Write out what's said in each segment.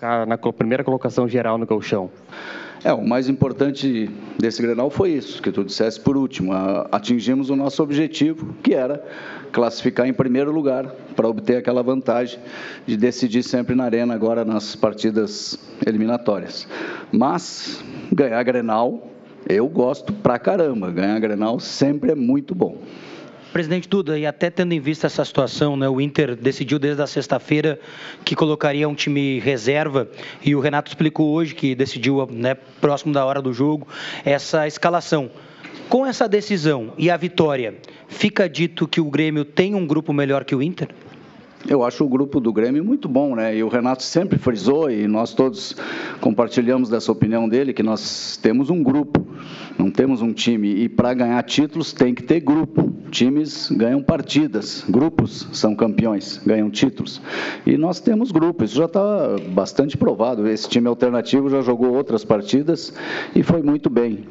na primeira colocação geral no Galchão? É, o mais importante desse Grenal foi isso, que tu disseste por último. Atingimos o nosso objetivo, que era classificar em primeiro lugar, para obter aquela vantagem de decidir sempre na arena, agora nas partidas eliminatórias. Mas, ganhar Grenal, eu gosto pra caramba. Ganhar Grenal sempre é muito bom. Presidente Duda, e até tendo em vista essa situação, né, o Inter decidiu desde a sexta-feira que colocaria um time reserva e o Renato explicou hoje que decidiu, né, próximo da hora do jogo, essa escalação. Com essa decisão e a vitória, fica dito que o Grêmio tem um grupo melhor que o Inter? Eu acho o grupo do Grêmio muito bom, né? E o Renato sempre frisou, e nós todos compartilhamos dessa opinião dele, que nós temos um grupo, não temos um time. E para ganhar títulos tem que ter grupo. Times ganham partidas, grupos são campeões, ganham títulos. E nós temos grupo, isso já está bastante provado. Esse time alternativo já jogou outras partidas e foi muito bem.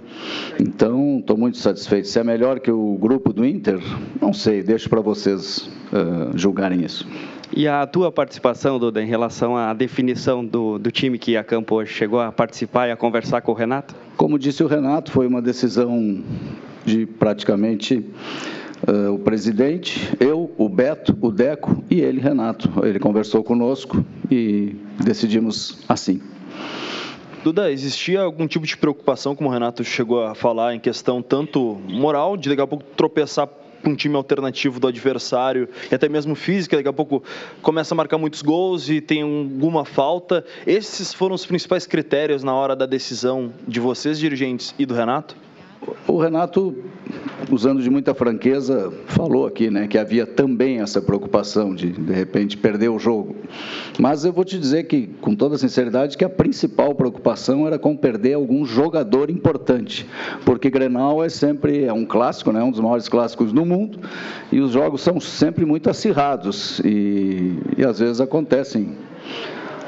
Então, estou muito satisfeito. Se é melhor que o grupo do Inter, não sei, deixo para vocês uh, julgarem isso. E a tua participação, Duda, em relação à definição do, do time que a campo hoje chegou a participar e a conversar com o Renato? Como disse o Renato, foi uma decisão de praticamente uh, o presidente, eu, o Beto, o Deco e ele, Renato. Ele conversou conosco e decidimos assim. Duda, existia algum tipo de preocupação, como o Renato chegou a falar, em questão tanto moral, de daqui a pouco tropeçar um time alternativo do adversário e até mesmo física, daqui a pouco começa a marcar muitos gols e tem alguma falta. Esses foram os principais critérios na hora da decisão de vocês, dirigentes, e do Renato? O Renato, usando de muita franqueza, falou aqui né, que havia também essa preocupação de, de repente, perder o jogo. Mas eu vou te dizer que, com toda sinceridade, que a principal preocupação era com perder algum jogador importante. Porque Grenal é sempre é um clássico, né, um dos maiores clássicos do mundo, e os jogos são sempre muito acirrados. E, e às vezes acontecem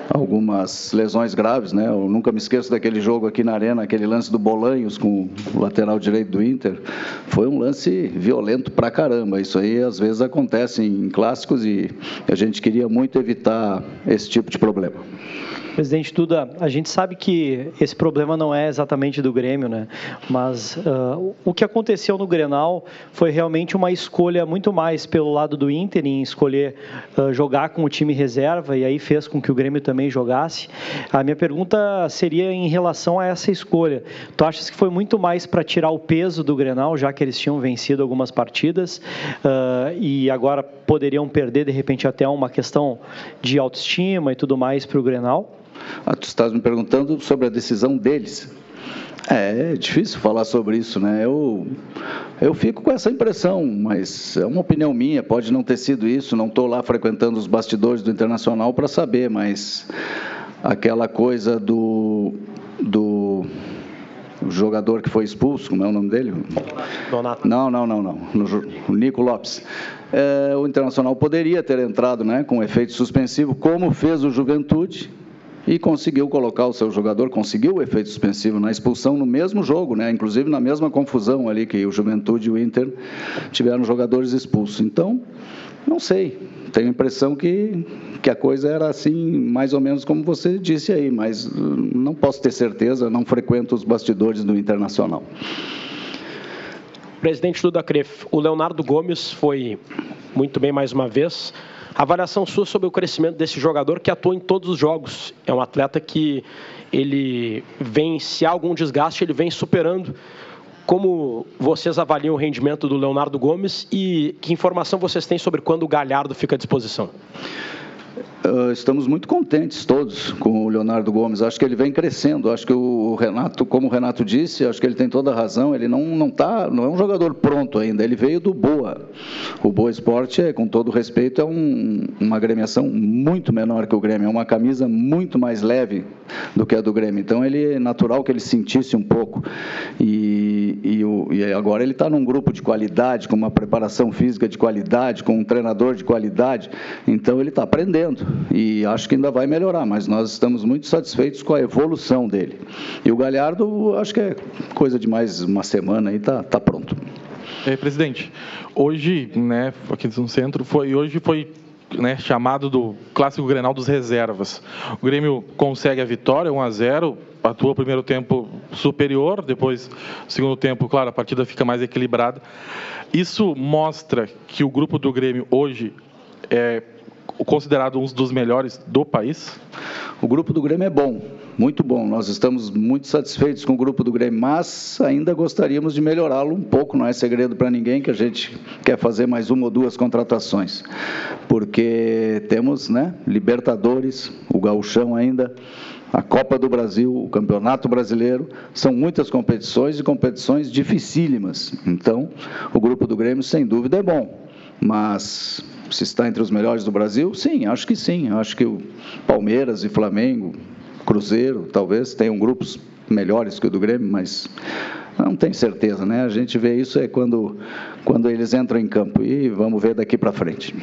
algumas lesões graves, né? Eu nunca me esqueço daquele jogo aqui na arena, aquele lance do Bolanhos com o lateral direito do Inter. Foi um lance violento pra caramba. Isso aí às vezes acontece em clássicos e a gente queria muito evitar esse tipo de problema. Presidente Duda, a gente sabe que esse problema não é exatamente do Grêmio, né? Mas uh, o que aconteceu no Grenal foi realmente uma escolha muito mais pelo lado do Inter em escolher uh, jogar com o time reserva e aí fez com que o Grêmio também jogasse. A minha pergunta seria em relação a essa escolha. Tu achas que foi muito mais para tirar o peso do Grenal, já que eles tinham vencido algumas partidas uh, e agora poderiam perder de repente até uma questão de autoestima e tudo mais para o Grenal? Ah, tu estás me perguntando sobre a decisão deles. É, é difícil falar sobre isso, né? Eu, eu fico com essa impressão, mas é uma opinião minha, pode não ter sido isso, não estou lá frequentando os bastidores do Internacional para saber, mas aquela coisa do, do jogador que foi expulso, como é o nome dele? Donato. Não, não, não, não. O Nico Lopes. É, o Internacional poderia ter entrado né, com efeito suspensivo, como fez o Juventude, e conseguiu colocar o seu jogador, conseguiu o efeito suspensivo na expulsão no mesmo jogo, né? inclusive na mesma confusão ali que o Juventude e o Inter tiveram jogadores expulsos. Então, não sei, tenho a impressão que, que a coisa era assim, mais ou menos como você disse aí, mas hum, não posso ter certeza, não frequento os bastidores do Internacional. Presidente Duda Cref, o Leonardo Gomes foi muito bem mais uma vez. Avaliação sua sobre o crescimento desse jogador que atua em todos os jogos. É um atleta que ele vem, se há algum desgaste, ele vem superando. Como vocês avaliam o rendimento do Leonardo Gomes e que informação vocês têm sobre quando o Galhardo fica à disposição? Uh, estamos muito contentes todos com o Leonardo Gomes. Acho que ele vem crescendo. Acho que o Renato, como o Renato disse, acho que ele tem toda a razão. Ele não não tá, não é um jogador pronto ainda. Ele veio do Boa. O Boa Esporte, é, com todo respeito, é um, uma agremiação muito menor que o Grêmio. É uma camisa muito mais leve do que a do Grêmio. Então ele é natural que ele sentisse um pouco. E, e, o, e agora ele está num grupo de qualidade, com uma preparação física de qualidade, com um treinador de qualidade. Então ele está aprendendo e acho que ainda vai melhorar, mas nós estamos muito satisfeitos com a evolução dele. E o Galhardo, acho que é coisa de mais uma semana e está tá pronto. É, presidente, hoje, né, aqui no centro, foi, hoje foi né, chamado do clássico Grenal dos reservas. O Grêmio consegue a vitória, 1 a 0, atua o primeiro tempo superior, depois, segundo tempo, claro, a partida fica mais equilibrada. Isso mostra que o grupo do Grêmio hoje é considerado um dos melhores do país? O grupo do Grêmio é bom, muito bom. Nós estamos muito satisfeitos com o grupo do Grêmio, mas ainda gostaríamos de melhorá-lo um pouco. Não é segredo para ninguém que a gente quer fazer mais uma ou duas contratações, porque temos, né, Libertadores, o Gauchão ainda a Copa do Brasil, o Campeonato Brasileiro, são muitas competições e competições dificílimas. Então, o grupo do Grêmio, sem dúvida, é bom, mas se está entre os melhores do Brasil, sim, acho que sim. Acho que o Palmeiras e Flamengo, Cruzeiro, talvez tenham grupos melhores que o do Grêmio, mas não tenho certeza, né? A gente vê isso é quando, quando eles entram em campo e vamos ver daqui para frente.